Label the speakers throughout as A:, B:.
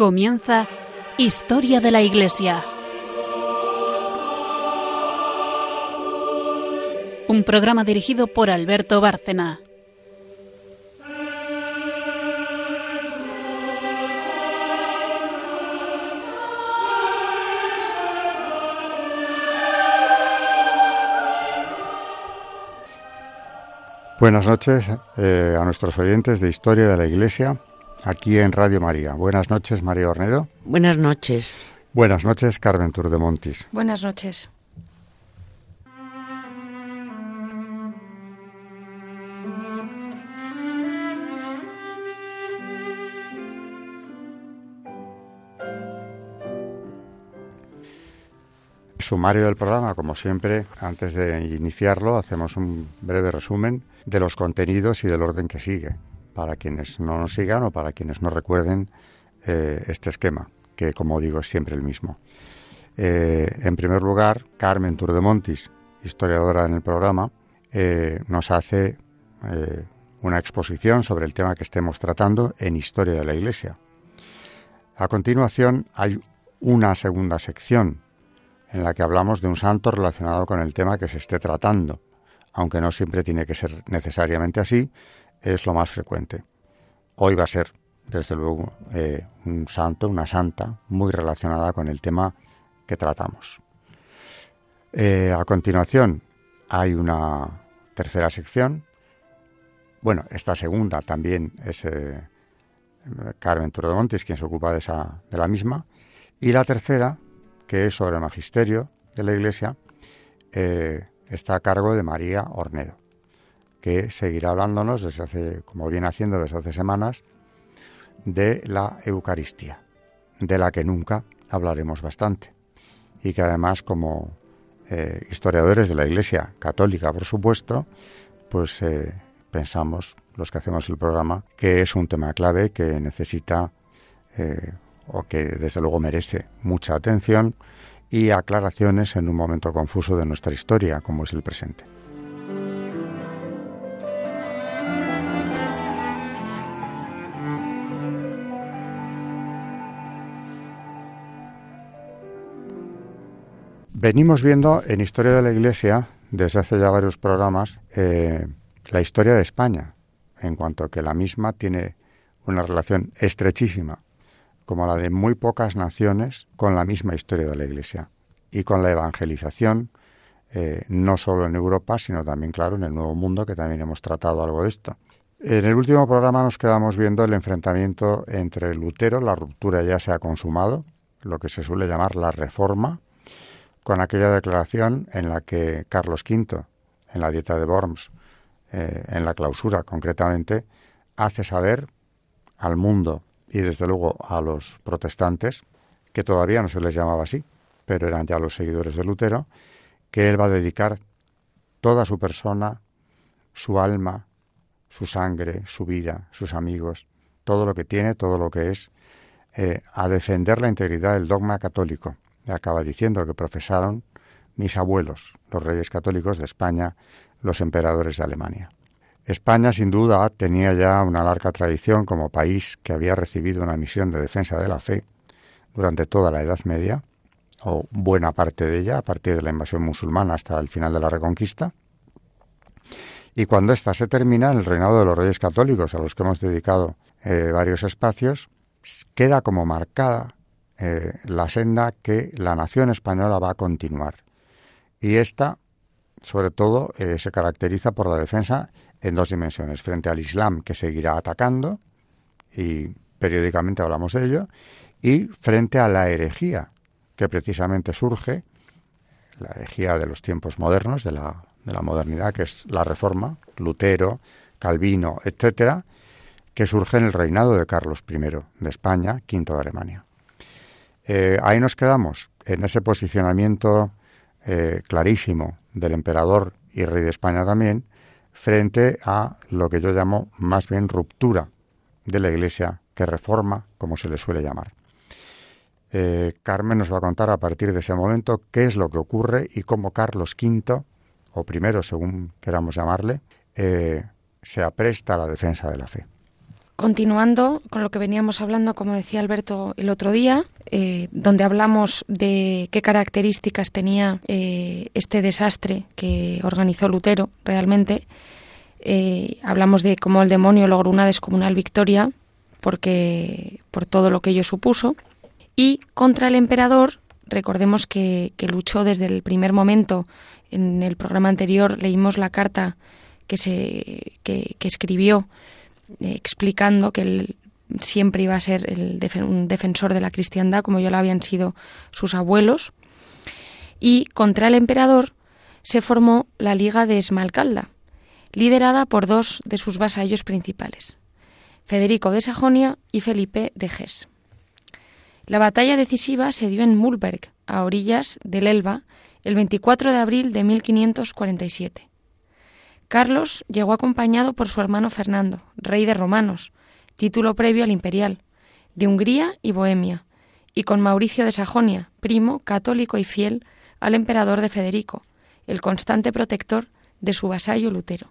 A: Comienza Historia de la Iglesia. Un programa dirigido por Alberto Bárcena.
B: Buenas noches eh, a nuestros oyentes de Historia de la Iglesia, aquí en Radio María. Buenas noches, María Ornedo.
C: Buenas noches.
B: Buenas noches, Carmen Turdemontis.
D: Buenas noches.
B: Sumario del programa, como siempre, antes de iniciarlo, hacemos un breve resumen de los contenidos y del orden que sigue, para quienes no nos sigan o para quienes no recuerden eh, este esquema, que como digo es siempre el mismo. Eh, en primer lugar, Carmen Turdemontis, historiadora en el programa, eh, nos hace una exposición sobre el tema que estemos tratando en Historia de la Iglesia. A continuación hay una segunda sección en la que hablamos de un santo relacionado con el tema que se esté tratando, aunque no siempre tiene que ser necesariamente así, es lo más frecuente. Hoy va a ser, desde luego, eh, un santo, una santa, muy relacionada con el tema que tratamos. Eh, a continuación hay una tercera sección. Bueno, esta segunda también es eh, Carmen Turdemontes quien se ocupa de, esa, de la misma. Y la tercera que es sobre el magisterio de la Iglesia, está a cargo de María Ornedo, que seguirá hablándonos desde hace, como viene haciendo desde hace semanas, de la Eucaristía, de la que nunca hablaremos bastante y que además como eh, historiadores de la Iglesia católica, por supuesto, pues eh, pensamos, los que hacemos el programa, que es un tema clave que necesita o que desde luego merece mucha atención y aclaraciones en un momento confuso de nuestra historia como es el presente. Venimos viendo en Historia de la Iglesia, desde hace ya varios programas, eh, la historia de España, en cuanto que la misma tiene una relación estrechísima como la de muy pocas naciones con la misma historia de la Iglesia y con la evangelización, eh, no solo en Europa, sino también, claro, en el Nuevo Mundo, que también hemos tratado algo de esto. En el último programa nos quedamos viendo el enfrentamiento entre Lutero, la ruptura ya se ha consumado, lo que se suele llamar la reforma, con aquella declaración en la que Carlos V, en la dieta de Worms, eh, en la clausura concretamente, hace saber al mundo y desde luego a los protestantes, que todavía no se les llamaba así, pero eran ya los seguidores de Lutero, que él va a dedicar toda su persona, su alma, su sangre, su vida, sus amigos, todo lo que tiene, todo lo que es, eh, a defender la integridad del dogma católico. Acaba diciendo que profesaron mis abuelos, los reyes católicos de España, los emperadores de Alemania. España, sin duda, tenía ya una larga tradición como país que había recibido una misión de defensa de la fe durante toda la Edad Media, o buena parte de ella, a partir de la invasión musulmana hasta el final de la Reconquista. Y cuando ésta se termina, el reinado de los reyes católicos, a los que hemos dedicado eh, varios espacios, queda como marcada eh, la senda que la nación española va a continuar. Y esta, sobre todo, eh, se caracteriza por la defensa en dos dimensiones, frente al Islam que seguirá atacando, y periódicamente hablamos de ello, y frente a la herejía que precisamente surge, la herejía de los tiempos modernos, de la, de la modernidad, que es la reforma, Lutero, Calvino, etcétera, que surge en el reinado de Carlos I de España, V de Alemania. Eh, ahí nos quedamos, en ese posicionamiento eh, clarísimo del emperador y rey de España también, frente a lo que yo llamo más bien ruptura de la Iglesia que reforma, como se le suele llamar. Eh, Carmen nos va a contar a partir de ese momento qué es lo que ocurre y cómo Carlos V, o primero según queramos llamarle, se apresta a la defensa de la fe.
C: Continuando con lo que veníamos hablando, como decía Alberto el otro día, eh, donde hablamos de qué características tenía eh, este desastre que organizó Lutero realmente, eh, hablamos de cómo el demonio logró una descomunal victoria porque por todo lo que ello supuso. Y contra el emperador recordemos que, luchó desde el primer momento. En el programa anterior leímos la carta que se que escribió eh, explicando que él siempre iba a ser un defensor de la cristiandad, como ya lo habían sido sus abuelos. Y contra el emperador se formó la Liga de Esmalcalda, liderada por dos de sus vasallos principales, Federico de Sajonia y Felipe de Hesse. La batalla decisiva se dio en Mulberg, a orillas del Elba, el 24 de abril de 1547. Carlos llegó acompañado por su hermano Fernando, rey de romanos, título previo al imperial, de Hungría y Bohemia, y con Mauricio de Sajonia, primo, católico y fiel al emperador de Federico, el constante protector de su vasallo Lutero.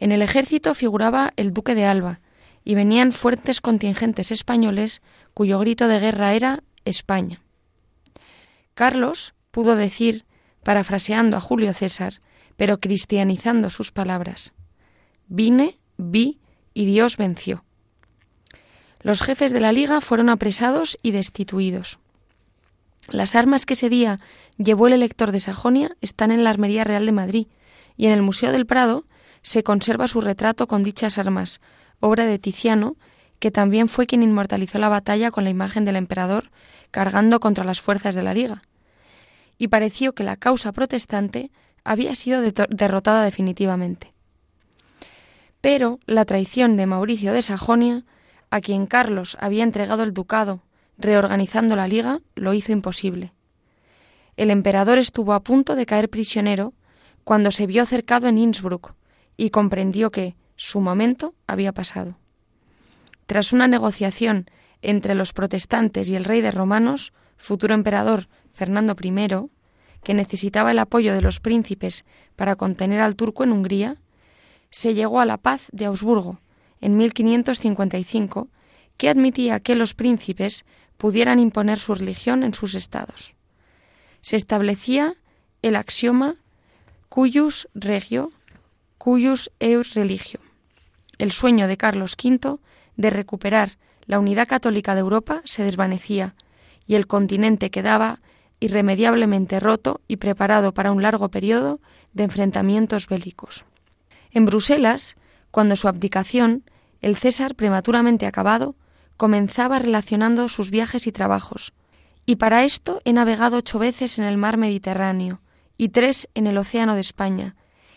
C: En el ejército figuraba el duque de Alba, y venían fuertes contingentes españoles cuyo grito de guerra era España. Carlos pudo decir, parafraseando a Julio César, pero cristianizando sus palabras. Vine, vi y Dios venció. Los jefes de la Liga fueron apresados y destituidos. Las armas que ese día llevó el elector de Sajonia están en la Armería Real de Madrid y en el Museo del Prado se conserva su retrato con dichas armas, obra de Tiziano, que también fue quien inmortalizó la batalla con la imagen del emperador cargando contra las fuerzas de la Liga. Y pareció que la causa protestante había sido derrotada definitivamente. Pero la traición de Mauricio de Sajonia, a quien Carlos había entregado el ducado, reorganizando la liga, lo hizo imposible. El emperador estuvo a punto de caer prisionero cuando se vio cercado en Innsbruck y comprendió que su momento había pasado. Tras una negociación entre los protestantes y el rey de romanos, futuro emperador Fernando I, que necesitaba el apoyo de los príncipes para contener al turco en Hungría, se llegó a la paz de Augsburgo en 1555, que admitía que los príncipes pudieran imponer su religión en sus estados. Se establecía el axioma cuius regio, cuius eur religio. El sueño de Carlos V de recuperar la unidad católica de Europa se desvanecía y el continente quedaba irremediablemente roto y preparado para un largo periodo de enfrentamientos bélicos. En Bruselas, cuando su abdicación, el César prematuramente acabado, comenzaba relacionando sus viajes y trabajos, y para esto he navegado ocho veces en el mar Mediterráneo y tres en el Océano de España,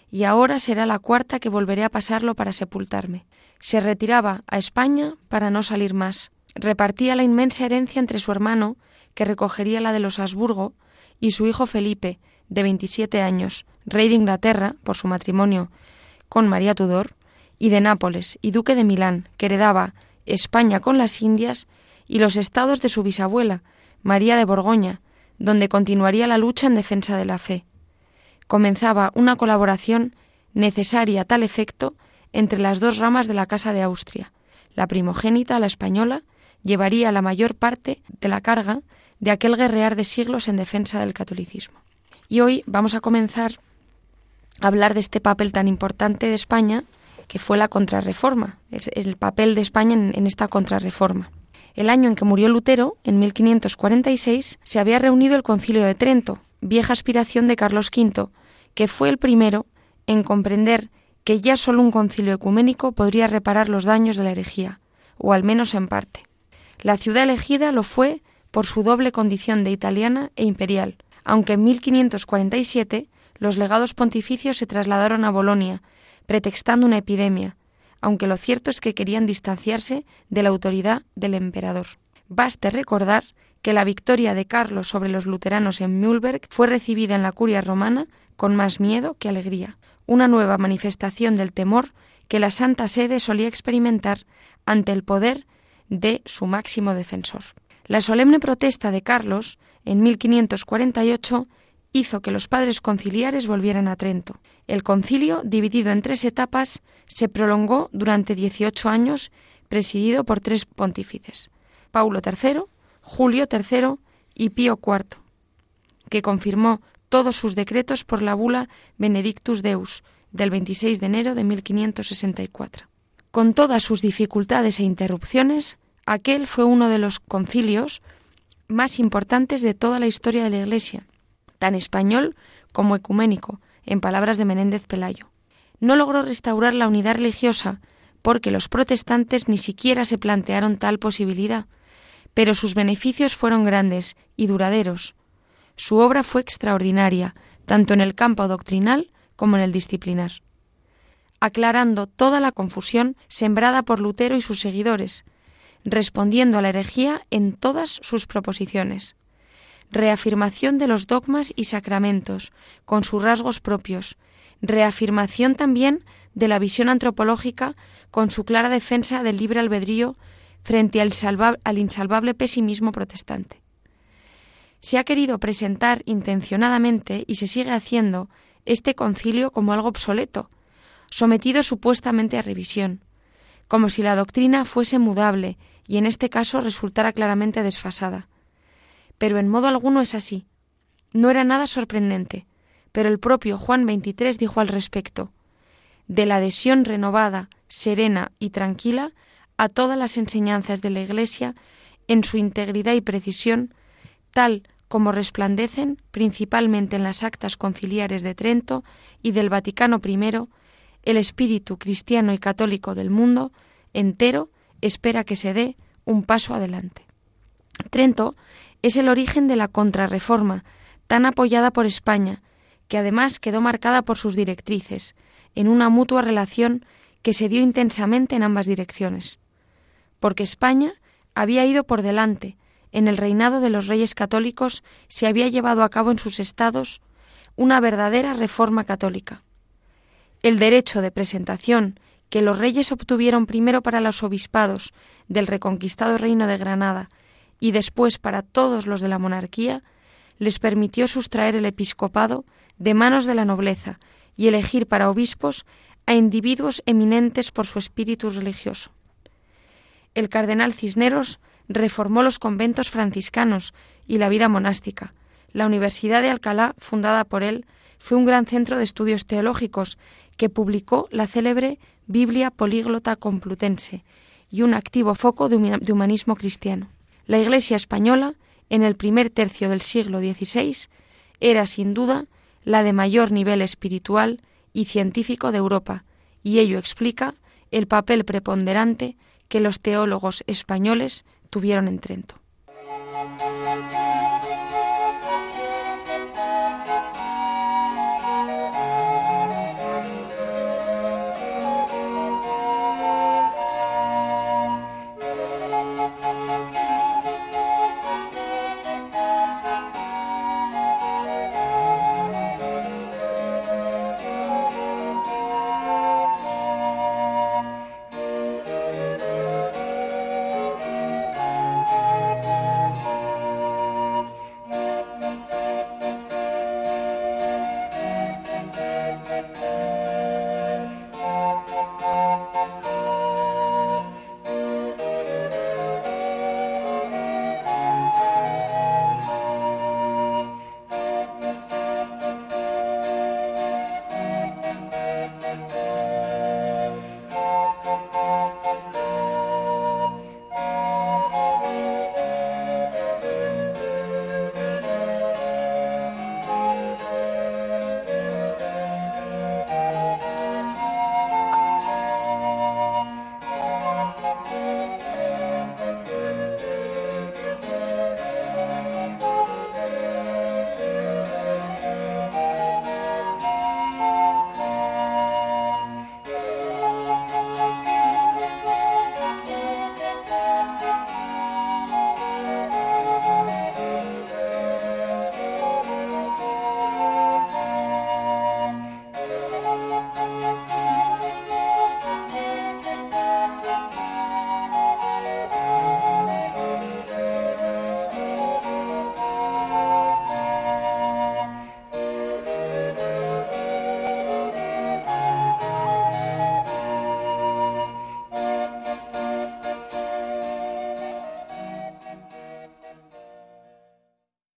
C: y ahora será la cuarta que volveré a pasarlo para sepultarme. Se retiraba a España para no salir más. Repartía la inmensa herencia entre su hermano, que recogería la de los Habsburgo, y su hijo Felipe, de 27 años, rey de Inglaterra por su matrimonio con María Tudor, y de Nápoles y duque de Milán, que heredaba España con las Indias y los estados de su bisabuela, María de Borgoña, donde continuaría la lucha en defensa de la fe. Comenzaba una colaboración necesaria a tal efecto entre las dos ramas de la Casa de Austria. La primogénita, la española, llevaría la mayor parte de la carga de aquel guerrear de siglos en defensa del catolicismo. Y hoy vamos a comenzar a hablar de este papel tan importante de España que fue la contrarreforma, el papel de España en, esta contrarreforma. El año en que murió Lutero, en 1546, se había reunido el Concilio de Trento, vieja aspiración de Carlos V, que fue el primero en comprender que ya solo un concilio ecuménico podría reparar los daños de la herejía, o al menos en parte. La ciudad elegida lo fue por su doble condición de italiana e imperial, aunque en 1547 los legados pontificios se trasladaron a Bolonia, pretextando una epidemia, aunque lo cierto es que querían distanciarse de la autoridad del emperador. Baste recordar que la victoria de Carlos sobre los luteranos en Mühlberg fue recibida en la curia romana con más miedo que alegría, una nueva manifestación del temor que la Santa Sede solía experimentar ante el poder de su máximo defensor. La solemne protesta de Carlos, en 1548, hizo que los padres conciliares volvieran a Trento. El concilio, dividido en tres etapas, se prolongó durante 18 años, presidido por tres pontífices, Paulo III, Julio III y Pío IV, que confirmó todos sus decretos por la bula Benedictus Deus del 26 de enero de 1564. Con todas sus dificultades e interrupciones, aquel fue uno de los concilios más importantes de toda la historia de la Iglesia, tan español como ecuménico, en palabras de Menéndez Pelayo. No logró restaurar la unidad religiosa porque los protestantes ni siquiera se plantearon tal posibilidad, pero sus beneficios fueron grandes y duraderos. Su obra fue extraordinaria, tanto en el campo doctrinal como en el disciplinar, aclarando toda la confusión sembrada por Lutero y sus seguidores, respondiendo a la herejía en todas sus proposiciones. Reafirmación de los dogmas y sacramentos, con sus rasgos propios. Reafirmación también de la visión antropológica, con su clara defensa del libre albedrío frente al, al insalvable pesimismo protestante. Se ha querido presentar intencionadamente, y se sigue haciendo, este concilio como algo obsoleto, sometido supuestamente a revisión, como si la doctrina fuese mudable y en este caso resultara claramente desfasada. Pero en modo alguno es así. No era nada sorprendente, pero el propio Juan XXIII dijo al respecto, de la adhesión renovada, serena y tranquila a todas las enseñanzas de la Iglesia en su integridad y precisión, tal como resplandecen principalmente en las actas conciliares de Trento y del Vaticano I, el espíritu cristiano y católico del mundo entero espera que se dé un paso adelante. Trento es el origen de la contrarreforma, tan apoyada por España, que además quedó marcada por sus directrices, en una mutua relación que se dio intensamente en ambas direcciones. Porque España había ido por delante, en el reinado de los reyes católicos se había llevado a cabo en sus estados una verdadera reforma católica. El derecho de presentación que los reyes obtuvieron primero para los obispados del reconquistado reino de Granada y después para todos los de la monarquía, les permitió sustraer el episcopado de manos de la nobleza y elegir para obispos a individuos eminentes por su espíritu religioso. El cardenal Cisneros reformó los conventos franciscanos y la vida monástica. La Universidad de Alcalá, fundada por él, fue un gran centro de estudios teológicos que publicó la célebre Biblia políglota complutense y un activo foco de humanismo cristiano. La Iglesia española, en el primer tercio del siglo XVI, era sin duda la de mayor nivel espiritual y científico de Europa, y ello explica el papel preponderante que los teólogos españoles tuvieron en Trento.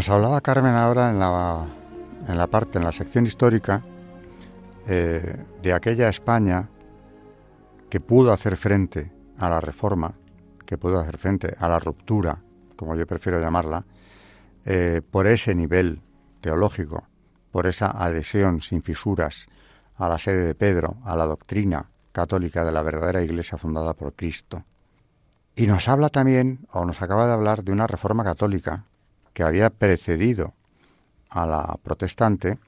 B: Nos hablaba Carmen ahora en la, en la parte, en la sección histórica, eh, de aquella España que pudo hacer frente a la reforma, que pudo hacer frente a la ruptura, como yo prefiero llamarla, eh, por ese nivel teológico, por esa adhesión sin fisuras a la sede de Pedro, a la doctrina católica de la verdadera Iglesia fundada por Cristo. Y nos habla también, o nos acaba de hablar, de una reforma católica que había precedido a la protestante,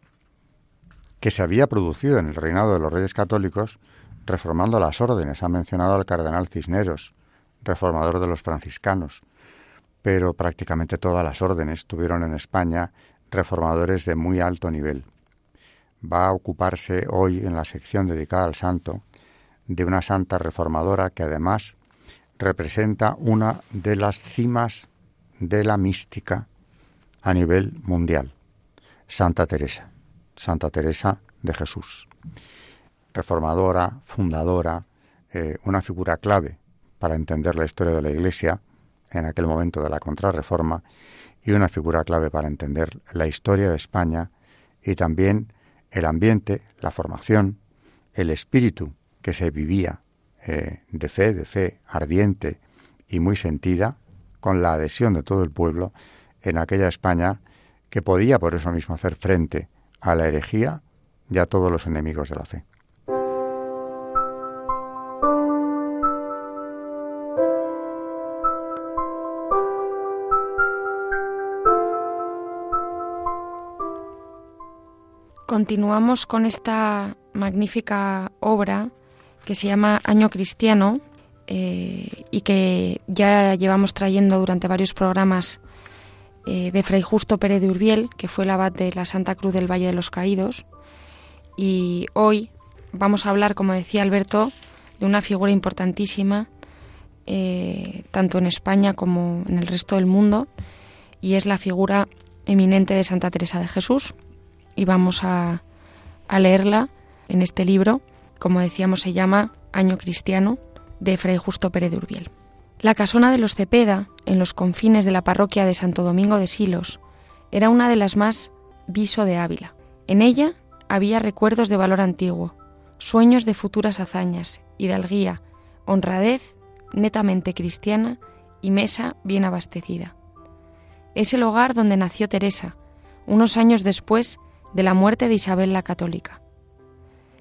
B: que se había producido en el reinado de los reyes católicos, reformando las órdenes. Ha mencionado al cardenal Cisneros, reformador de los franciscanos, pero prácticamente todas las órdenes tuvieron en España reformadores de muy alto nivel. Va a ocuparse hoy en la sección dedicada al santo de una santa reformadora que además representa una de las cimas de la mística a nivel mundial, Santa Teresa, Santa Teresa de Jesús, reformadora, fundadora, eh, una figura clave para entender la historia de la Iglesia en aquel momento de la contrarreforma y una figura clave para entender la historia de España y también el ambiente, la formación, el espíritu que se vivía eh, de fe, de fe ardiente y muy sentida, con la adhesión de todo el pueblo en aquella España que podía por eso mismo hacer frente a la herejía y a todos los enemigos de la fe.
C: Continuamos con esta magnífica obra que se llama Año Cristiano eh, y que ya llevamos trayendo durante varios programas eh, de Fray Justo Pérez de Urbiel, que fue el abad de la Santa Cruz del Valle de los Caídos. Y hoy vamos a hablar, como decía Alberto, de una figura importantísima, eh, tanto en España como en el resto del mundo, y es la figura eminente de Santa Teresa de Jesús. Y vamos a, a leerla en este libro, como decíamos, se llama Año Cristiano, de Fray Justo Pérez de Urbiel. La casona de los Cepeda, en los confines de la parroquia de Santo Domingo de Silos, era una de las más viso de Ávila. En ella había recuerdos de valor antiguo, sueños de futuras hazañas, hidalguía, honradez netamente cristiana y mesa bien abastecida. Es el hogar donde nació Teresa, unos años después de la muerte de Isabel la Católica.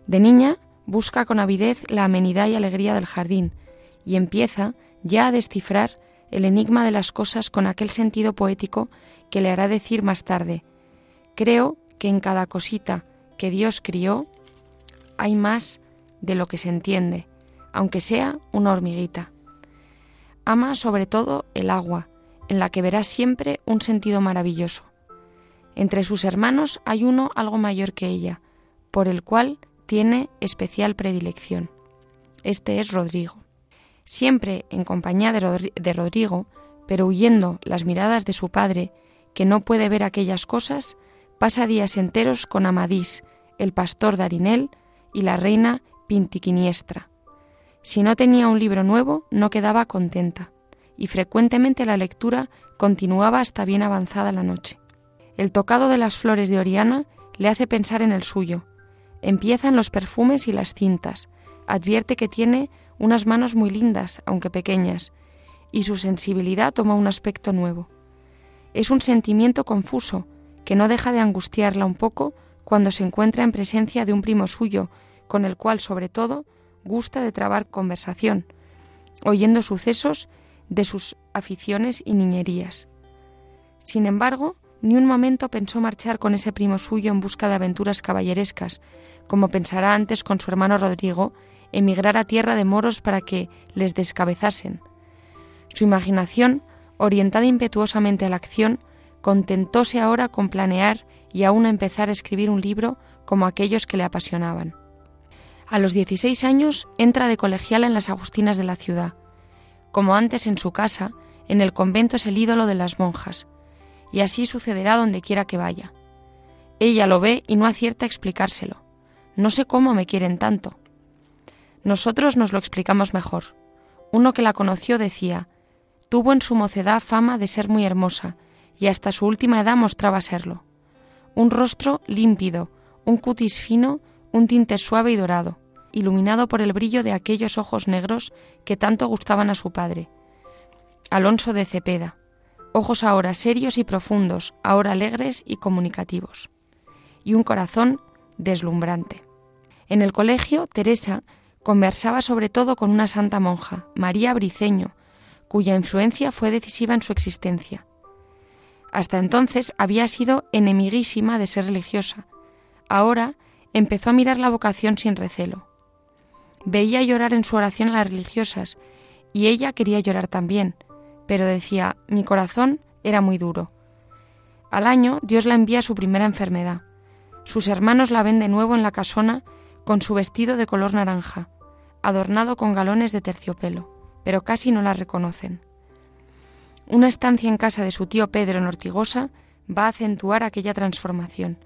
C: De niña busca con avidez la amenidad y alegría del jardín y empieza ya a descifrar el enigma de las cosas con aquel sentido poético que le hará decir más tarde, creo que en cada cosita que Dios crió hay más de lo que se entiende, aunque sea una hormiguita. Ama sobre todo el agua, en la que verá siempre un sentido maravilloso. Entre sus hermanos hay uno algo mayor que ella, por el cual tiene especial predilección. Este es Rodrigo siempre en compañía de, Rodrigo, pero huyendo las miradas de su padre, que no puede ver aquellas cosas, pasa días enteros con Amadís, el pastor Darinel y la reina Pintiquiniestra. Si no tenía un libro nuevo, no quedaba contenta, y frecuentemente la lectura continuaba hasta bien avanzada la noche. El tocado de las flores de Oriana le hace pensar en el suyo. Empiezan los perfumes y las cintas. Advierte que tiene unas manos muy lindas, aunque pequeñas, y su sensibilidad toma un aspecto nuevo. Es un sentimiento confuso, que no deja de angustiarla un poco cuando se encuentra en presencia de un primo suyo, con el cual, sobre todo, gusta de trabar conversación, oyendo sucesos de sus aficiones y niñerías. Sin embargo, ni un momento pensó marchar con ese primo suyo en busca de aventuras caballerescas, como pensará antes con su hermano Rodrigo emigrar a tierra de moros para que les descabezasen. Su imaginación, orientada impetuosamente a la acción, contentóse ahora con planear y aún empezar a escribir un libro como aquellos que le apasionaban. A los 16 años entra de colegiala en las Agustinas de la ciudad. Como antes en su casa, en el convento es el ídolo de las monjas, y así sucederá donde quiera que vaya. Ella lo ve y no acierta a explicárselo. No sé cómo me quieren tanto. Nosotros nos lo explicamos mejor. Uno que la conoció decía, tuvo en su mocedad fama de ser muy hermosa, y hasta su última edad mostraba serlo. Un rostro límpido, un cutis fino, un tinte suave y dorado, iluminado por el brillo de aquellos ojos negros que tanto gustaban a su padre. Alonso de Cepeda, ojos ahora serios y profundos, ahora alegres y comunicativos, y un corazón deslumbrante. En el colegio, Teresa conversaba sobre todo con una santa monja, María Briceño, cuya influencia fue decisiva en su existencia. Hasta entonces había sido enemiguísima de ser religiosa. Ahora empezó a mirar la vocación sin recelo. Veía llorar en su oración a las religiosas, y ella quería llorar también, pero decía, mi corazón era muy duro. Al año Dios la envía su primera enfermedad. Sus hermanos la ven de nuevo en la casona con su vestido de color naranja, adornado con galones de terciopelo, pero casi no la reconocen. Una estancia en casa de su tío Pedro en va a acentuar aquella transformación.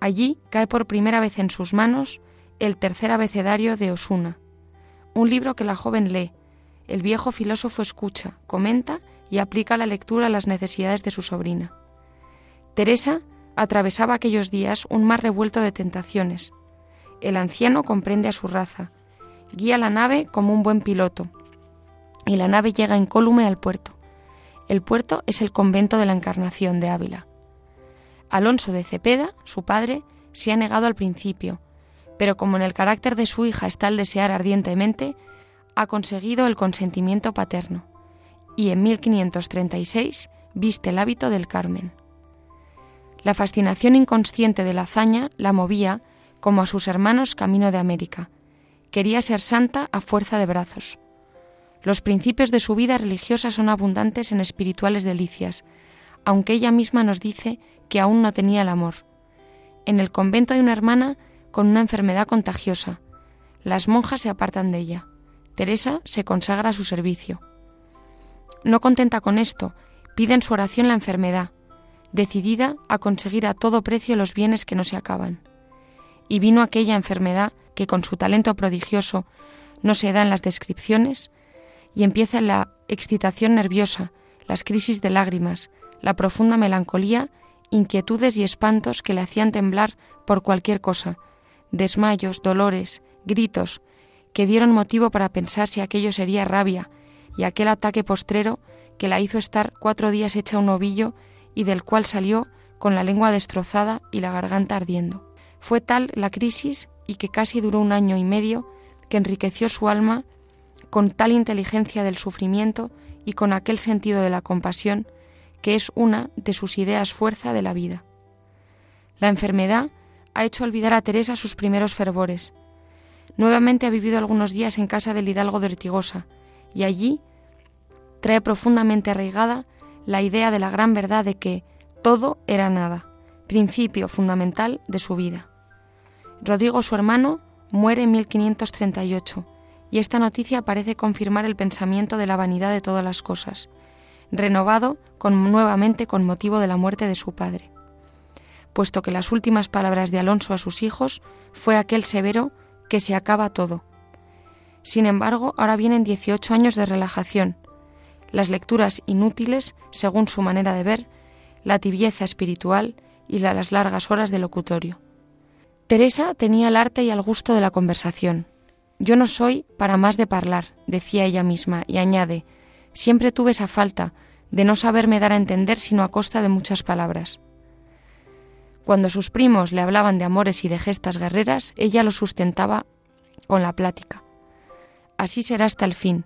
C: Allí cae por primera vez en sus manos el tercer abecedario de Osuna, un libro que la joven lee. El viejo filósofo escucha, comenta y aplica la lectura a las necesidades de su sobrina. Teresa atravesaba aquellos días un mar revuelto de tentaciones. El anciano comprende a su raza, guía la nave como un buen piloto, y la nave llega incólume al puerto. El puerto es el convento de la Encarnación de Ávila. Alonso de Cepeda, su padre, se ha negado al principio, pero como en el carácter de su hija está el desear ardientemente, ha conseguido el consentimiento paterno y en 1536 viste el hábito del Carmen. La fascinación inconsciente de la hazaña la movía, como a sus hermanos, camino de América. Quería ser santa a fuerza de brazos. Los principios de su vida religiosa son abundantes en espirituales delicias, aunque ella misma nos dice que aún no tenía el amor. En el convento hay una hermana con una enfermedad contagiosa. Las monjas se apartan de ella. Teresa se consagra a su servicio. No contenta con esto, pide en su oración la enfermedad, decidida a conseguir a todo precio los bienes que no se acaban. Y vino aquella enfermedad que con su talento prodigioso no se da en las descripciones, y empieza la excitación nerviosa, las crisis de lágrimas, la profunda melancolía, inquietudes y espantos que le hacían temblar por cualquier cosa, desmayos, dolores, gritos, que dieron motivo para pensar si aquello sería rabia, y aquel ataque postrero que la hizo estar cuatro días hecha un ovillo y del cual salió con la lengua destrozada y la garganta ardiendo. Fue tal la crisis y que casi duró un año y medio que enriqueció su alma con tal inteligencia del sufrimiento y con aquel sentido de la compasión que es una de sus ideas fuerza de la vida. La enfermedad ha hecho olvidar a Teresa sus primeros fervores. Nuevamente ha vivido algunos días en casa del hidalgo de Ortigosa y allí trae profundamente arraigada la idea de la gran verdad de que todo era nada, principio fundamental de su vida. Rodrigo, su hermano, muere en 1538 y esta noticia parece confirmar el pensamiento de la vanidad de todas las cosas, renovado con, nuevamente con motivo de la muerte de su padre, puesto que las últimas palabras de Alonso a sus hijos fue aquel severo que se acaba todo. Sin embargo, ahora vienen 18 años de relajación, las lecturas inútiles según su manera de ver, la tibieza espiritual y las largas horas de locutorio. Teresa tenía el arte y el gusto de la conversación. Yo no soy para más de hablar, decía ella misma, y añade, siempre tuve esa falta de no saberme dar a entender sino a costa de muchas palabras. Cuando sus primos le hablaban de amores y de gestas guerreras, ella lo sustentaba con la plática. Así será hasta el fin,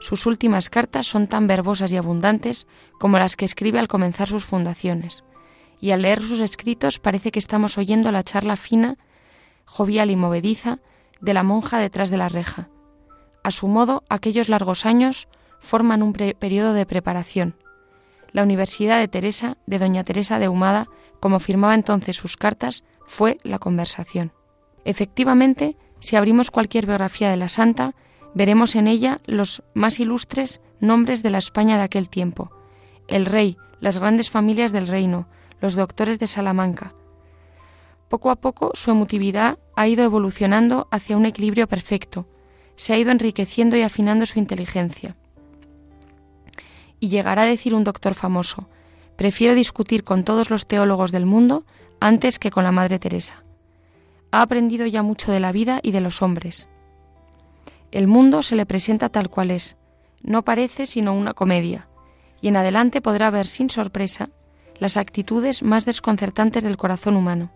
C: sus últimas cartas son tan verbosas y abundantes como las que escribe al comenzar sus fundaciones, y al leer sus escritos parece que estamos oyendo la charla fina, jovial y movediza de la monja detrás de la reja. A su modo, aquellos largos años forman un periodo de preparación. La Universidad de Teresa, de Doña Teresa de Humada, como firmaba entonces sus cartas, fue la conversación. Efectivamente, si abrimos cualquier biografía de la santa, veremos en ella los más ilustres nombres de la España de aquel tiempo, el rey, las grandes familias del reino, los doctores de Salamanca. Poco a poco su emotividad ha ido evolucionando hacia un equilibrio perfecto, se ha ido enriqueciendo y afinando su inteligencia. Y llegará a decir un doctor famoso, prefiero discutir con todos los teólogos del mundo antes que con la Madre Teresa. Ha aprendido ya mucho de la vida y de los hombres. El mundo se le presenta tal cual es, no parece sino una comedia, y en adelante podrá ver sin sorpresa las actitudes más desconcertantes del corazón humano.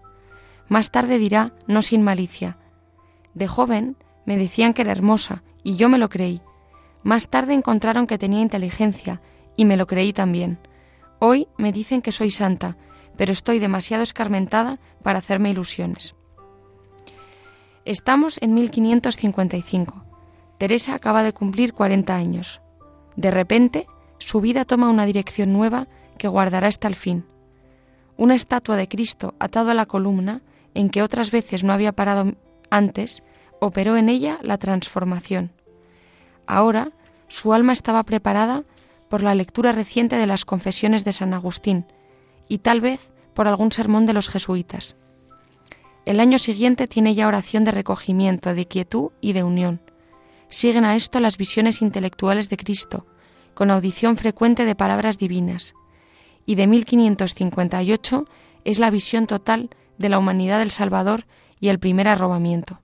C: Más tarde dirá, no sin malicia, de joven me decían que era hermosa, y yo me lo creí. Más tarde encontraron que tenía inteligencia, y me lo creí también. Hoy me dicen que soy santa, pero estoy demasiado escarmentada para hacerme ilusiones. Estamos en 1555. Teresa acaba de cumplir 40 años. De repente, su vida toma una dirección nueva que guardará hasta el fin. Una estatua de Cristo atado a la columna, en que otras veces no había parado antes, operó en ella la transformación. Ahora su alma estaba preparada por la lectura reciente de las confesiones de San Agustín y tal vez por algún sermón de los jesuitas. El año siguiente tiene ya oración de recogimiento, de quietud y de unión. Siguen a esto las visiones intelectuales de Cristo, con audición frecuente de palabras divinas, y de 1558 es la visión total de la humanidad del Salvador y el primer arrobamiento.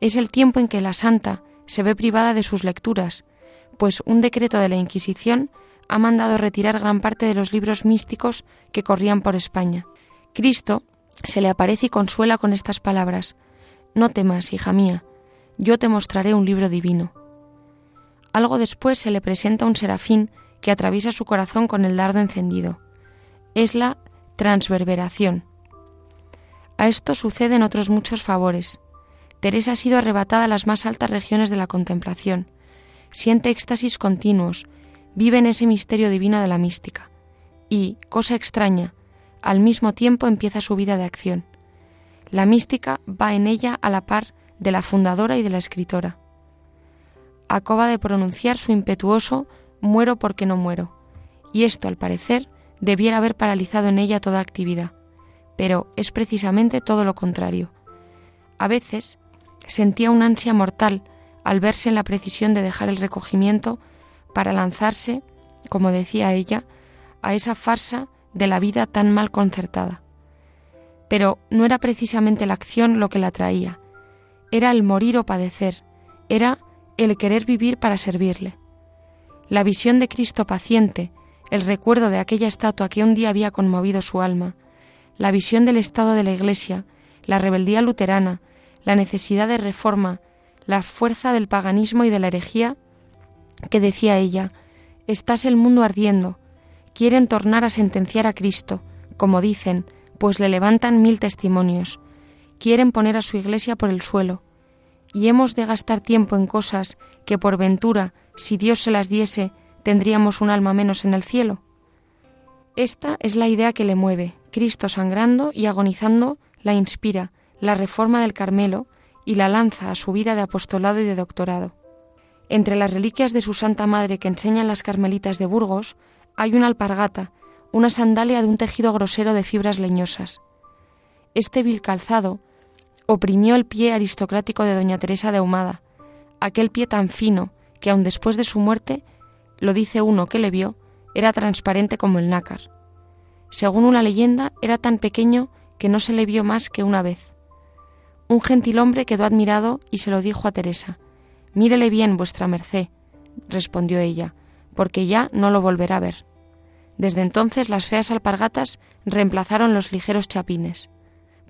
C: Es el tiempo en que la santa se ve privada de sus lecturas, pues un decreto de la Inquisición ha mandado retirar gran parte de los libros místicos que corrían por España. Cristo se le aparece y consuela con estas palabras No temas, hija mía, yo te mostraré un libro divino. Algo después se le presenta un serafín que atraviesa su corazón con el dardo encendido. Es la transverberación. A esto suceden otros muchos favores. Teresa ha sido arrebatada a las más altas regiones de la contemplación. Siente éxtasis continuos, vive en ese misterio divino de la mística. Y, cosa extraña, al mismo tiempo empieza su vida de acción. La mística va en ella a la par de la fundadora y de la escritora acaba de pronunciar su impetuoso muero porque no muero, y esto, al parecer, debiera haber paralizado en ella toda actividad, pero es precisamente todo lo contrario. A veces sentía una ansia mortal al verse en la precisión de dejar el recogimiento para lanzarse, como decía ella, a esa farsa de la vida tan mal concertada. Pero no era precisamente la acción lo que la traía, era el morir o padecer, era el querer vivir para servirle. La visión de Cristo paciente, el recuerdo de aquella estatua que un día había conmovido su alma, la visión del estado de la Iglesia, la rebeldía luterana, la necesidad de reforma, la fuerza del paganismo y de la herejía, que decía ella, estás el mundo ardiendo, quieren tornar a sentenciar a Cristo, como dicen, pues le levantan mil testimonios, quieren poner a su Iglesia por el suelo, y hemos de gastar tiempo en cosas que por ventura, si Dios se las diese, tendríamos un alma menos en el cielo? Esta es la idea que le mueve. Cristo sangrando y agonizando la inspira, la reforma del Carmelo y la lanza a su vida de apostolado y de doctorado. Entre las reliquias de su Santa Madre que enseñan las carmelitas de Burgos hay una alpargata, una sandalia de un tejido grosero de fibras leñosas. Este vil calzado oprimió el pie aristocrático de doña Teresa de Ahumada, aquel pie tan fino que aun después de su muerte, lo dice uno que le vio, era transparente como el nácar. Según una leyenda, era tan pequeño que no se le vio más que una vez. Un gentilhombre quedó admirado y se lo dijo a Teresa. Mírele bien, vuestra merced, respondió ella, porque ya no lo volverá a ver. Desde entonces las feas alpargatas reemplazaron los ligeros chapines.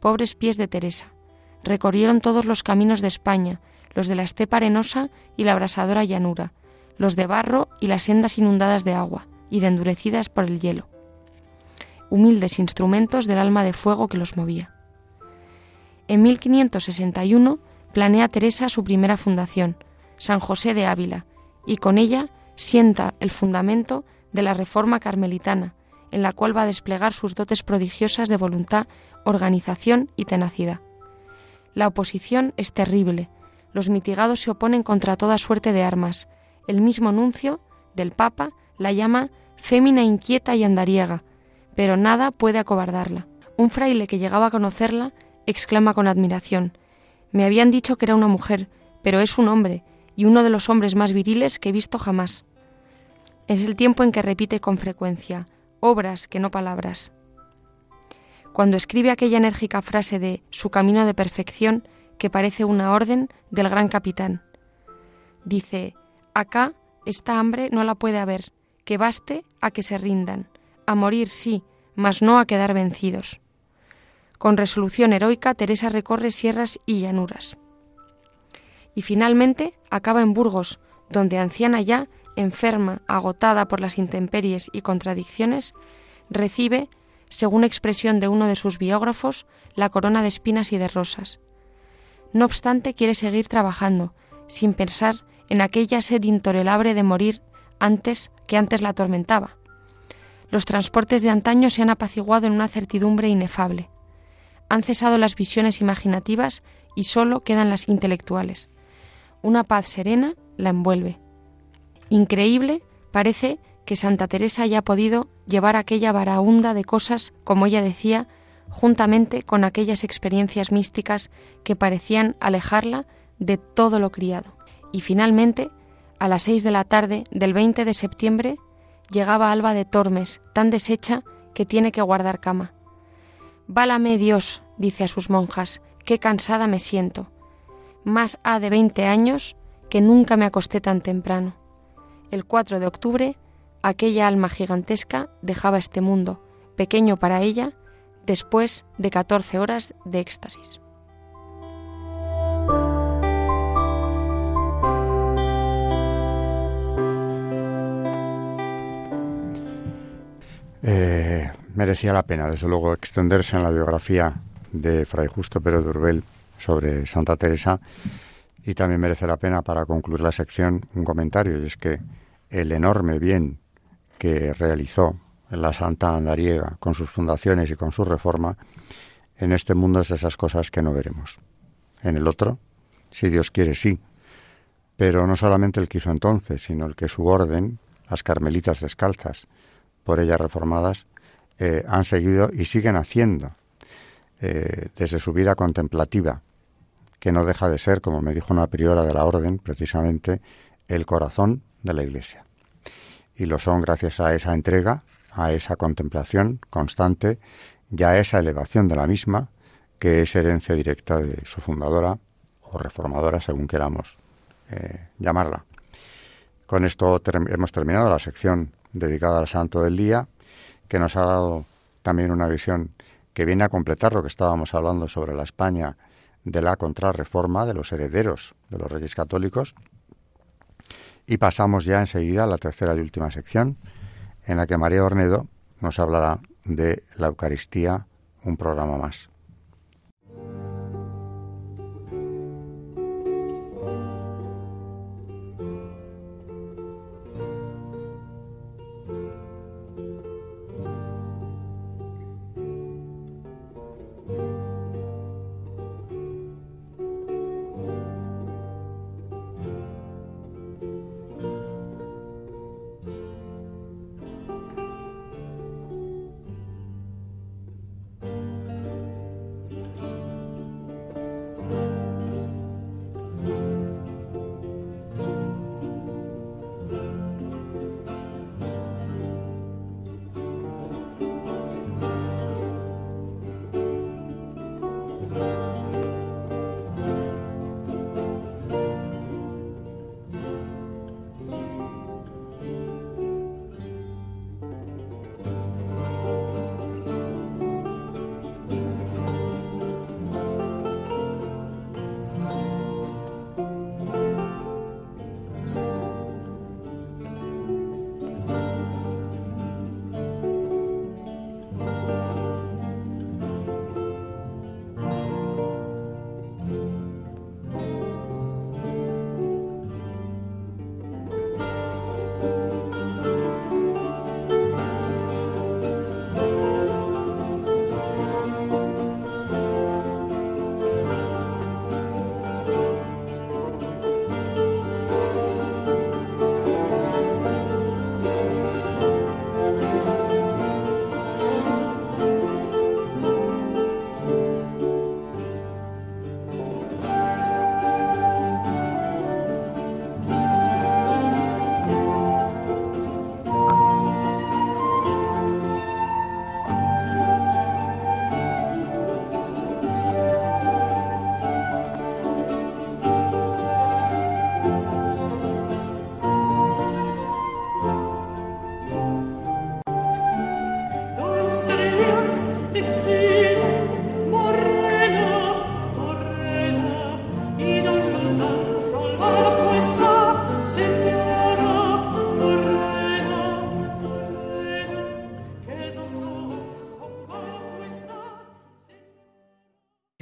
C: Pobres pies de Teresa recorrieron todos los caminos de España, los de la estepa arenosa y la abrasadora llanura, los de barro y las sendas inundadas de agua y de endurecidas por el hielo, humildes instrumentos del alma de fuego que los movía. En 1561 planea Teresa su primera fundación, San José de Ávila, y con ella sienta el fundamento de la reforma carmelitana, en la cual va a desplegar sus dotes prodigiosas de voluntad, organización y tenacidad. La oposición es terrible, los mitigados se oponen contra toda suerte de armas. El mismo nuncio del Papa la llama fémina inquieta y andariega, pero nada puede acobardarla. Un fraile que llegaba a conocerla exclama con admiración Me habían dicho que era una mujer, pero es un hombre, y uno de los hombres más viriles que he visto jamás. Es el tiempo en que repite con frecuencia obras que no palabras. Cuando escribe aquella enérgica frase de su camino de perfección, que parece una orden del gran capitán. Dice, acá esta hambre no la puede haber, que baste a que se rindan, a morir sí, mas no a quedar vencidos. Con resolución heroica, Teresa recorre sierras y llanuras. Y finalmente acaba en Burgos, donde anciana ya, enferma, agotada por las intemperies y contradicciones, recibe, según expresión de uno de sus biógrafos, la corona de espinas y de rosas. No obstante, quiere seguir trabajando, sin pensar en aquella sed intolerable de morir antes que antes la atormentaba. Los transportes de antaño se han apaciguado en una certidumbre inefable. Han cesado las visiones imaginativas y solo quedan las intelectuales. Una paz serena la envuelve. Increíble parece que Santa Teresa haya podido llevar aquella varaunda de cosas, como ella decía, juntamente con aquellas experiencias místicas que parecían alejarla de todo lo criado. Y finalmente, a las seis de la tarde del 20 de septiembre, llegaba Alba de Tormes, tan deshecha que tiene que guardar cama. Válame Dios, dice a sus monjas, qué cansada me siento. Más ha de veinte años que nunca me acosté tan temprano. El 4 de octubre, aquella alma gigantesca dejaba este mundo, pequeño para ella, después de 14 horas de éxtasis.
B: Eh, merecía la pena, desde luego, extenderse en la biografía de Fray Justo Pérez de Urbel sobre Santa Teresa y también merece la pena para concluir la sección un comentario y es que el enorme bien que realizó la Santa Andariega, con sus fundaciones y con su reforma, en este mundo es de esas cosas que no veremos. En el otro, si Dios quiere, sí. Pero no solamente el que hizo entonces, sino el que su orden, las carmelitas descalzas, por ella reformadas, eh, han seguido y siguen haciendo eh, desde su vida contemplativa, que no deja de ser, como me dijo una priora de la orden, precisamente, el corazón de la Iglesia. Y lo son gracias a esa entrega a esa contemplación constante y a esa elevación de la misma, que es herencia directa de su fundadora o reformadora, según queramos eh, llamarla. Con esto hemos terminado la sección dedicada al Santo del Día, que nos ha dado también una visión que viene a completar lo que estábamos hablando sobre la España de la contrarreforma de los herederos de los reyes católicos. Y pasamos ya enseguida a la tercera y última sección, en la que María Ornedo nos hablará de la Eucaristía, un programa más.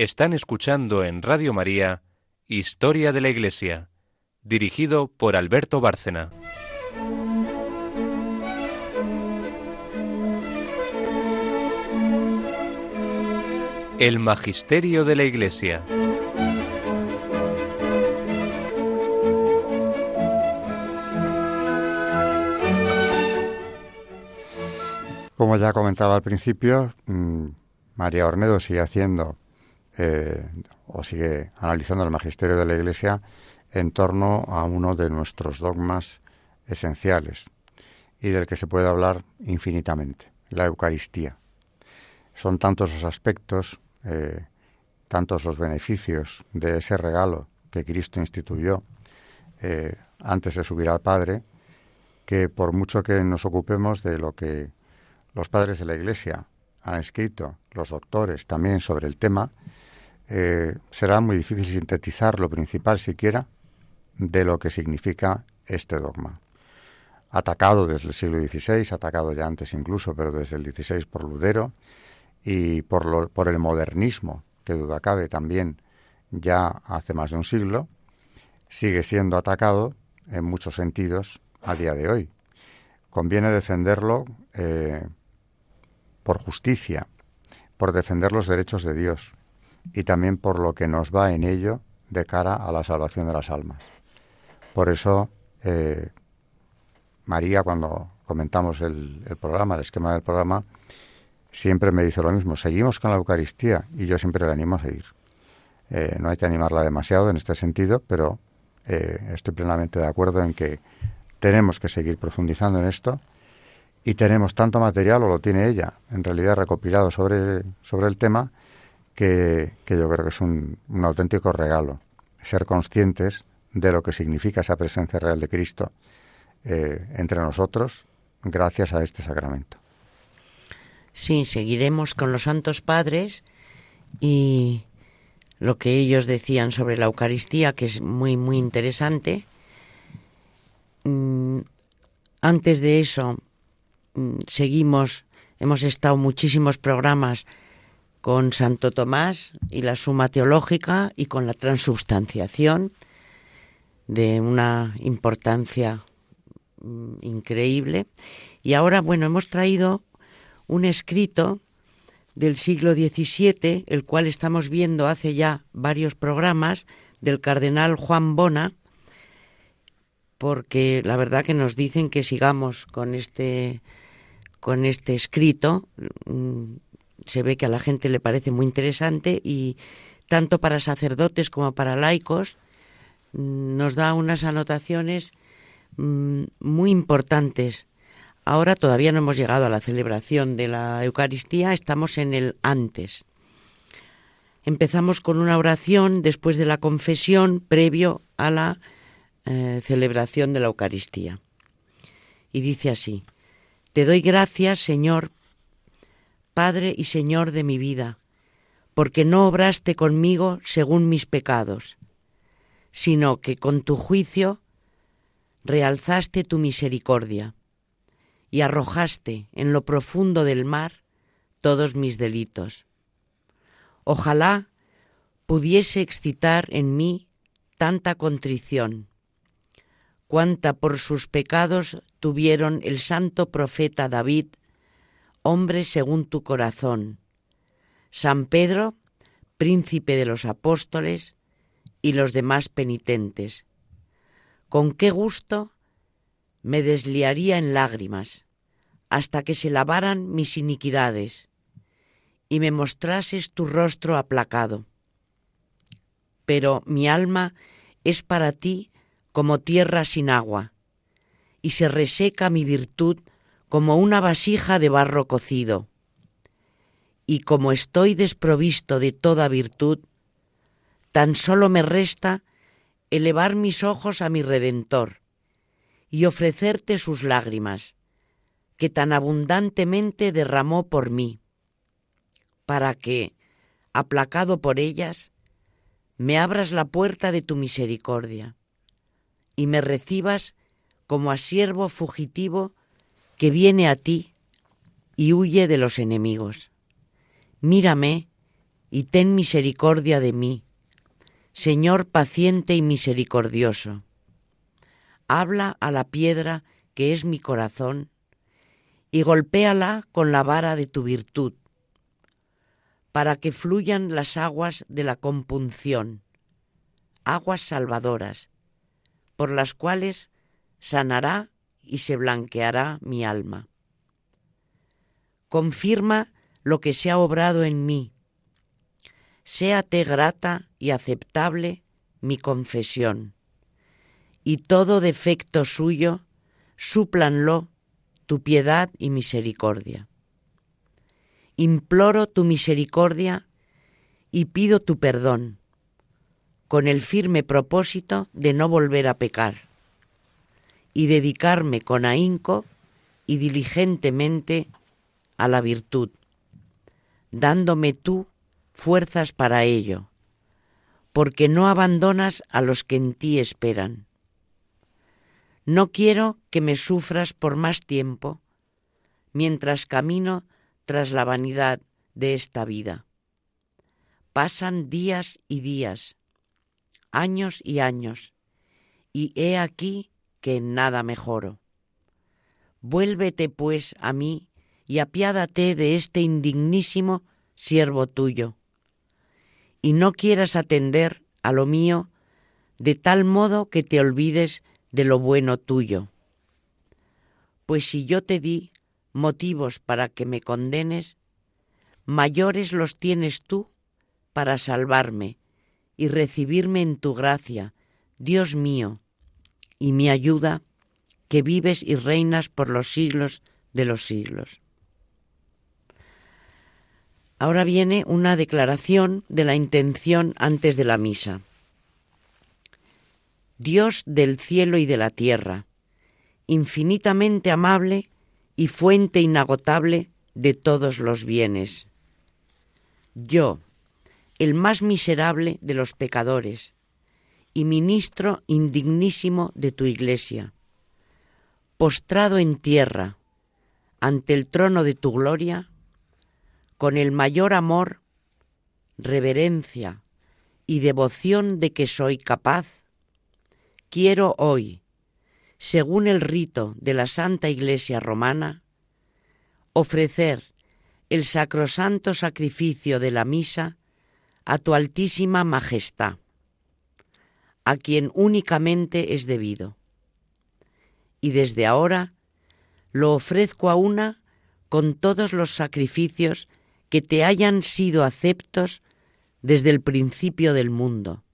D: Están escuchando en Radio María Historia de la Iglesia, dirigido por Alberto Bárcena. El Magisterio de la Iglesia.
B: Como ya comentaba al principio, mm, María Ornedo sigue haciendo eh, o sigue analizando el magisterio de la Iglesia en torno a uno de nuestros dogmas esenciales y del que se puede hablar infinitamente, la Eucaristía. Son tantos los aspectos, eh, tantos los beneficios de ese regalo que Cristo instituyó eh, antes de subir al Padre, que por mucho que nos ocupemos de lo que los padres de la Iglesia han escrito, los doctores también sobre el tema, eh, será muy difícil sintetizar lo principal siquiera de lo que significa este dogma. Atacado desde el siglo XVI, atacado ya antes incluso, pero desde el XVI por Ludero y por, lo, por el modernismo, que duda cabe también ya hace más de un siglo, sigue siendo atacado en muchos sentidos a día de hoy. Conviene defenderlo eh, por justicia, por defender los derechos de Dios, y también por lo que nos va en ello de cara a la salvación de las almas. Por eso, eh, María, cuando comentamos el, programa, el esquema del programa, siempre me dice lo mismo, seguimos con la Eucaristía y yo siempre le animo a seguir. Eh, no hay que animarla demasiado en este sentido, pero eh, estoy plenamente de acuerdo en que tenemos que seguir profundizando en esto y tenemos tanto material, o lo tiene ella, en realidad recopilado sobre, sobre el tema, que, yo creo que es un, auténtico regalo, ser conscientes de lo que significa esa presencia real de Cristo eh, entre nosotros gracias a este sacramento.
E: Sí, seguiremos con los santos padres y lo que ellos decían sobre la Eucaristía, que es muy, muy interesante. Mm, antes de eso, mm, seguimos, hemos estado muchísimos programas con Santo Tomás y la Suma Teológica y con la transubstanciación de una importancia mm, increíble. Y ahora, bueno, hemos traído un escrito del siglo XVII, el cual estamos viendo hace ya varios programas, del cardenal Juan Bona, porque la verdad que nos dicen que sigamos con este con este escrito mm, se ve que a la gente le parece muy interesante y tanto para sacerdotes como para laicos mm, nos da unas anotaciones mm, muy importantes. Ahora todavía no hemos llegado a la celebración de la Eucaristía, estamos en el antes. Empezamos con una oración después de la confesión previo a la eh, celebración de la Eucaristía. Y dice así, Te doy gracias, Señor, Padre y Señor de mi vida, porque no obraste conmigo según mis pecados, sino que con tu juicio realzaste tu misericordia y arrojaste en lo profundo del mar todos mis delitos. Ojalá pudiese excitar en mí tanta contrición, cuanta por sus pecados tuvieron el santo profeta David hombre según tu corazón. San Pedro, príncipe de los apóstoles, y los demás penitentes. Con qué gusto me desliaría en lágrimas hasta que se lavaran mis iniquidades y me mostrases tu rostro aplacado. Pero mi alma es para ti como tierra sin agua, y se reseca mi virtud como una vasija de barro cocido. Y como estoy desprovisto de toda virtud, tan solo me resta elevar mis ojos a mi Redentor y ofrecerte sus lágrimas, que tan abundantemente derramó por mí, para que, aplacado por ellas, me abras la puerta de tu misericordia y me recibas como a siervo fugitivo que viene a ti y huye de los enemigos. Mírame y ten misericordia de mí, Señor paciente y misericordioso. Habla a la piedra que es mi corazón, y golpéala con la vara de tu virtud, para que fluyan las aguas de la compunción, aguas salvadoras, por las cuales sanará y se blanqueará mi alma. Confirma lo que se ha obrado en mí. Séate grata y aceptable mi confesión, y todo defecto suyo súplanlo tu piedad y misericordia. Imploro tu misericordia y pido tu perdón, con el firme propósito de no volver a pecar y dedicarme con ahínco y diligentemente a la virtud, dándome tú fuerzas para ello, porque no abandonas a los que en ti esperan. No quiero que me sufras por más tiempo mientras camino tras la vanidad de esta vida. Pasan días y días, años y años, y he aquí que en nada mejoro. Vuélvete pues a mí y apiádate de este indignísimo siervo tuyo, y no quieras atender a lo mío de tal modo que te olvides de lo bueno tuyo. Pues si yo te di motivos para que me condenes, mayores los tienes tú para salvarme y recibirme en tu gracia, Dios mío, y mi ayuda, que vives y reinas por los siglos de los siglos. Ahora viene una declaración de la intención antes de la misa. Dios del cielo y de la tierra, infinitamente amable y fuente inagotable de todos los bienes. Yo, el más miserable de los pecadores, y ministro indignísimo de tu iglesia, postrado en tierra, ante el trono de tu gloria, con el mayor amor, reverencia y devoción de que soy capaz, quiero hoy, según el rito de la Santa Iglesia Romana, ofrecer el sacrosanto sacrificio de la misa a tu altísima majestad, a quien únicamente es debido. Y desde ahora lo ofrezco a una con todos los sacrificios que te hayan sido aceptos desde el principio del mundo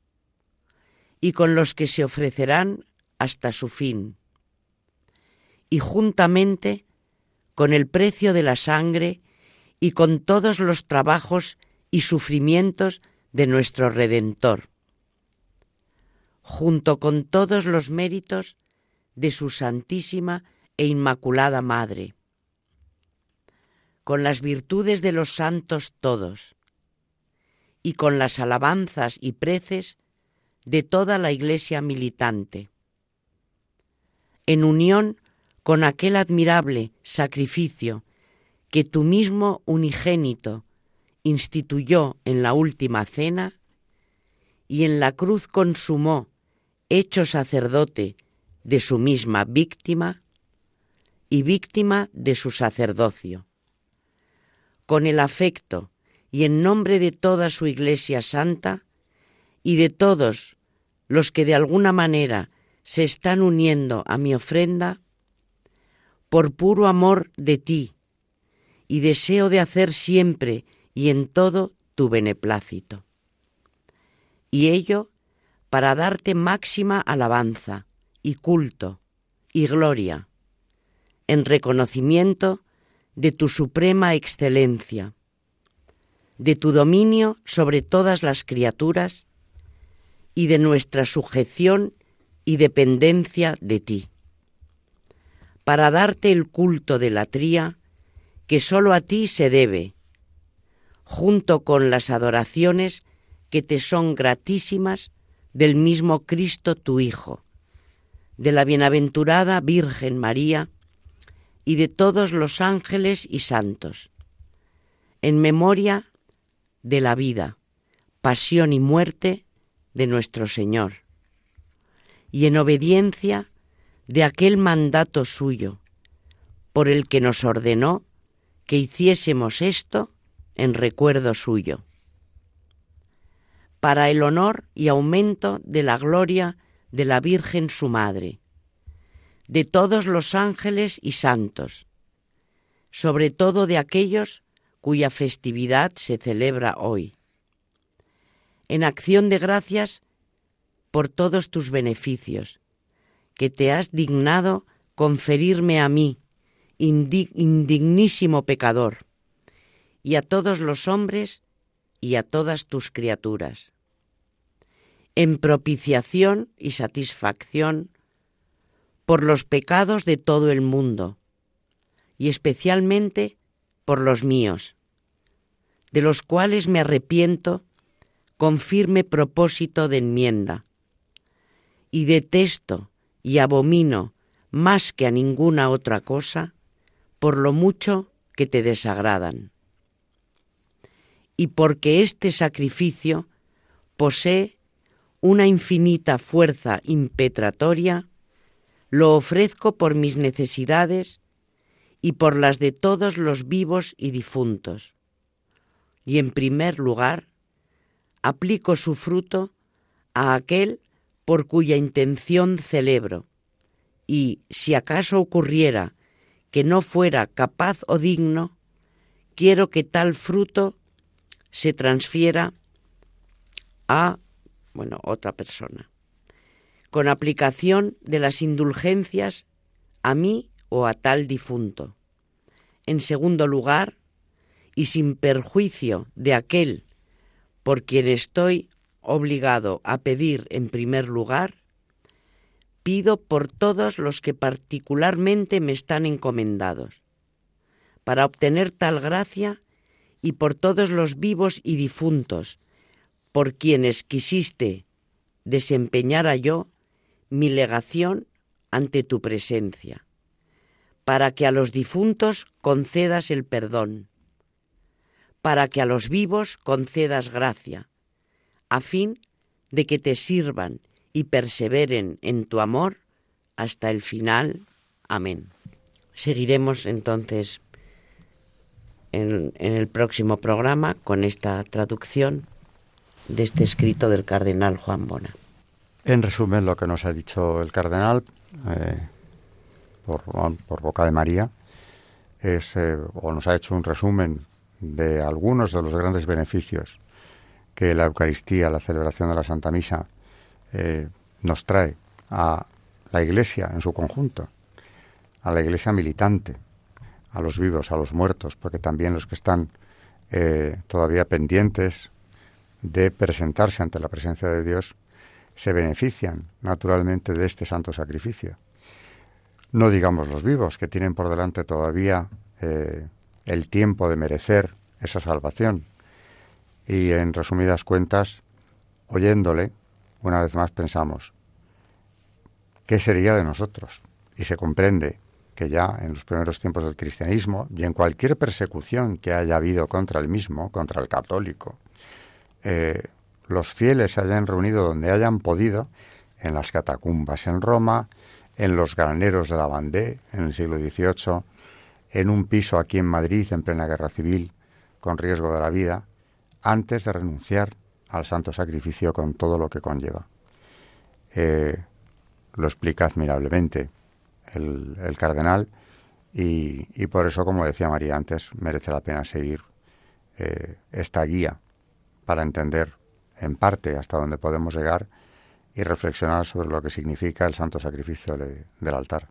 E: y con los que se ofrecerán hasta su fin, y juntamente con el precio de la sangre y con todos los trabajos y sufrimientos de nuestro Redentor, junto con todos los méritos de su Santísima e Inmaculada Madre, con las virtudes de los santos todos, y con las alabanzas y preces de toda la Iglesia militante. En unión con aquel admirable sacrificio que tu mismo unigénito instituyó en la última cena y en la cruz consumó, hecho sacerdote de su misma víctima y víctima de su sacerdocio. Con el afecto y en nombre de toda su Iglesia Santa, y de todos los que de alguna manera se están uniendo a mi ofrenda, por puro amor de ti, y deseo de hacer siempre y en todo tu beneplácito. Y ello para darte máxima alabanza y culto y gloria, en reconocimiento de tu suprema excelencia, de tu dominio sobre todas las criaturas y de nuestra sujeción y dependencia de ti, para darte el culto de la tría que sólo a ti se debe, junto con las adoraciones que te son gratísimas del mismo Cristo tu Hijo, de la bienaventurada Virgen María y de todos los ángeles y santos, en memoria de la vida, pasión y muerte de nuestro Señor, y en obediencia de aquel mandato suyo, por el que nos ordenó que hiciésemos esto en recuerdo suyo, para el honor y aumento de la gloria de la Virgen su Madre, de todos los ángeles y santos, sobre todo de aquellos cuya festividad se celebra hoy. En acción de gracias por todos tus beneficios, que te has dignado conferirme a mí, indignísimo pecador, y a todos los hombres y a todas tus criaturas, en propiciación y satisfacción por los pecados de todo el mundo, y especialmente por los míos, de los cuales me arrepiento con firme propósito de enmienda, y detesto y abomino más que a ninguna otra cosa por lo mucho que te desagradan. Y porque este sacrificio posee una infinita fuerza impetratoria, lo ofrezco por mis necesidades y por las de todos los vivos y difuntos. Y en primer lugar, aplico su fruto a aquel por cuya intención celebro, y si acaso ocurriera que no fuera capaz o digno, quiero que tal fruto se transfiera a bueno, otra persona, con aplicación de las indulgencias a mí o a tal difunto. En segundo lugar, y sin perjuicio de aquel por quien estoy obligado a pedir en primer lugar, pido por todos los que particularmente me están encomendados, para obtener tal gracia y por todos los vivos y difuntos, por quienes quisiste desempeñara yo mi legación ante tu presencia, para que a los difuntos concedas el perdón, para que a los vivos concedas gracia, a fin de que te sirvan y perseveren en tu amor hasta el final. Amén. Seguiremos entonces en, el próximo programa con esta traducción de este escrito del cardenal Juan Bona.
B: En resumen, lo que nos ha dicho el cardenal eh, por, boca de María es, eh, o nos ha hecho un resumen de algunos de los grandes beneficios que la Eucaristía, la celebración de la Santa Misa, eh, nos trae a la Iglesia en su conjunto, a la Iglesia militante, a los vivos, a los muertos, porque también los que están todavía pendientes de presentarse ante la presencia de Dios se benefician naturalmente de este santo sacrificio. No digamos los vivos, que tienen por delante todavía eh, el tiempo de merecer esa salvación. Y en resumidas cuentas, oyéndole, una vez más pensamos, ¿qué sería de nosotros? Y se comprende que ya en los primeros tiempos del cristianismo y en cualquier persecución que haya habido contra el mismo, contra el católico, eh, los fieles se hayan reunido donde hayan podido, en las catacumbas en Roma, en los graneros de la Vendée en el siglo XVIII, en un piso aquí en Madrid en plena guerra civil, con riesgo de la vida, antes de renunciar al santo sacrificio con todo lo que conlleva. Eh, lo explica admirablemente el, cardenal y, por eso, como decía María antes, merece la pena seguir eh, esta guía para entender en parte hasta dónde podemos llegar y reflexionar sobre lo que significa el santo sacrificio del altar.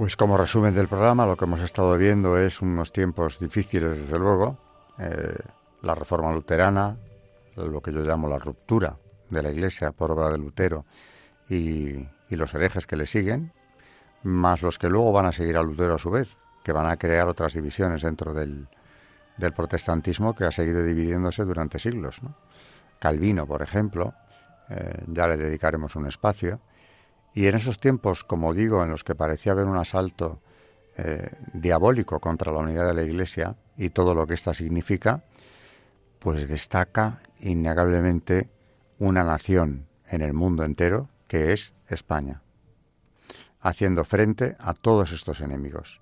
B: Pues como resumen del programa, lo que hemos estado viendo es unos tiempos difíciles, desde luego. Eh, la reforma luterana, lo que yo llamo la ruptura de la Iglesia por obra de Lutero y, los herejes que le siguen, más los que luego van a seguir a Lutero a su vez, que van a crear otras divisiones dentro del, protestantismo que ha seguido dividiéndose durante siglos. Calvino, por ejemplo, eh, ya le dedicaremos un espacio. Y en esos tiempos, como digo, en los que parecía haber un asalto eh, diabólico contra la unidad de la Iglesia y todo lo que ésta significa, pues destaca innegablemente una nación en el mundo entero que es España, haciendo frente a todos estos enemigos.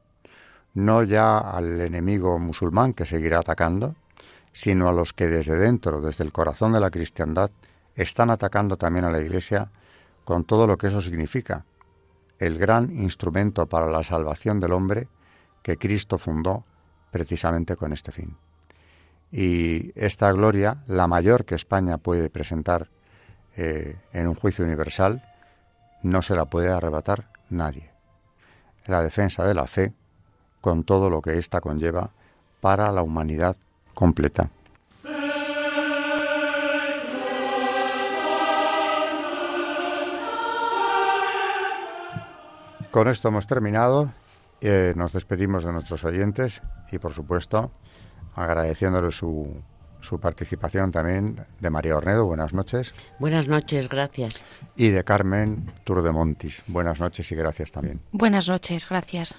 B: No ya al enemigo musulmán que seguirá atacando, sino a los que desde dentro, desde el corazón de la cristiandad, están atacando también a la Iglesia con todo lo que eso significa, el gran instrumento para la salvación del hombre que Cristo fundó precisamente con este fin. Y esta gloria, la mayor que España puede presentar eh, en un juicio universal, no se la puede arrebatar nadie. La defensa de la fe, con todo lo que ésta conlleva para la humanidad completa. Con esto hemos terminado. Eh, nos despedimos de nuestros oyentes y, por supuesto, agradeciéndole su, su participación también de María Ornedo. Buenas noches.
E: Buenas noches, gracias.
B: Y de Carmen Turdemontis. Buenas noches y gracias también.
C: Buenas noches, gracias.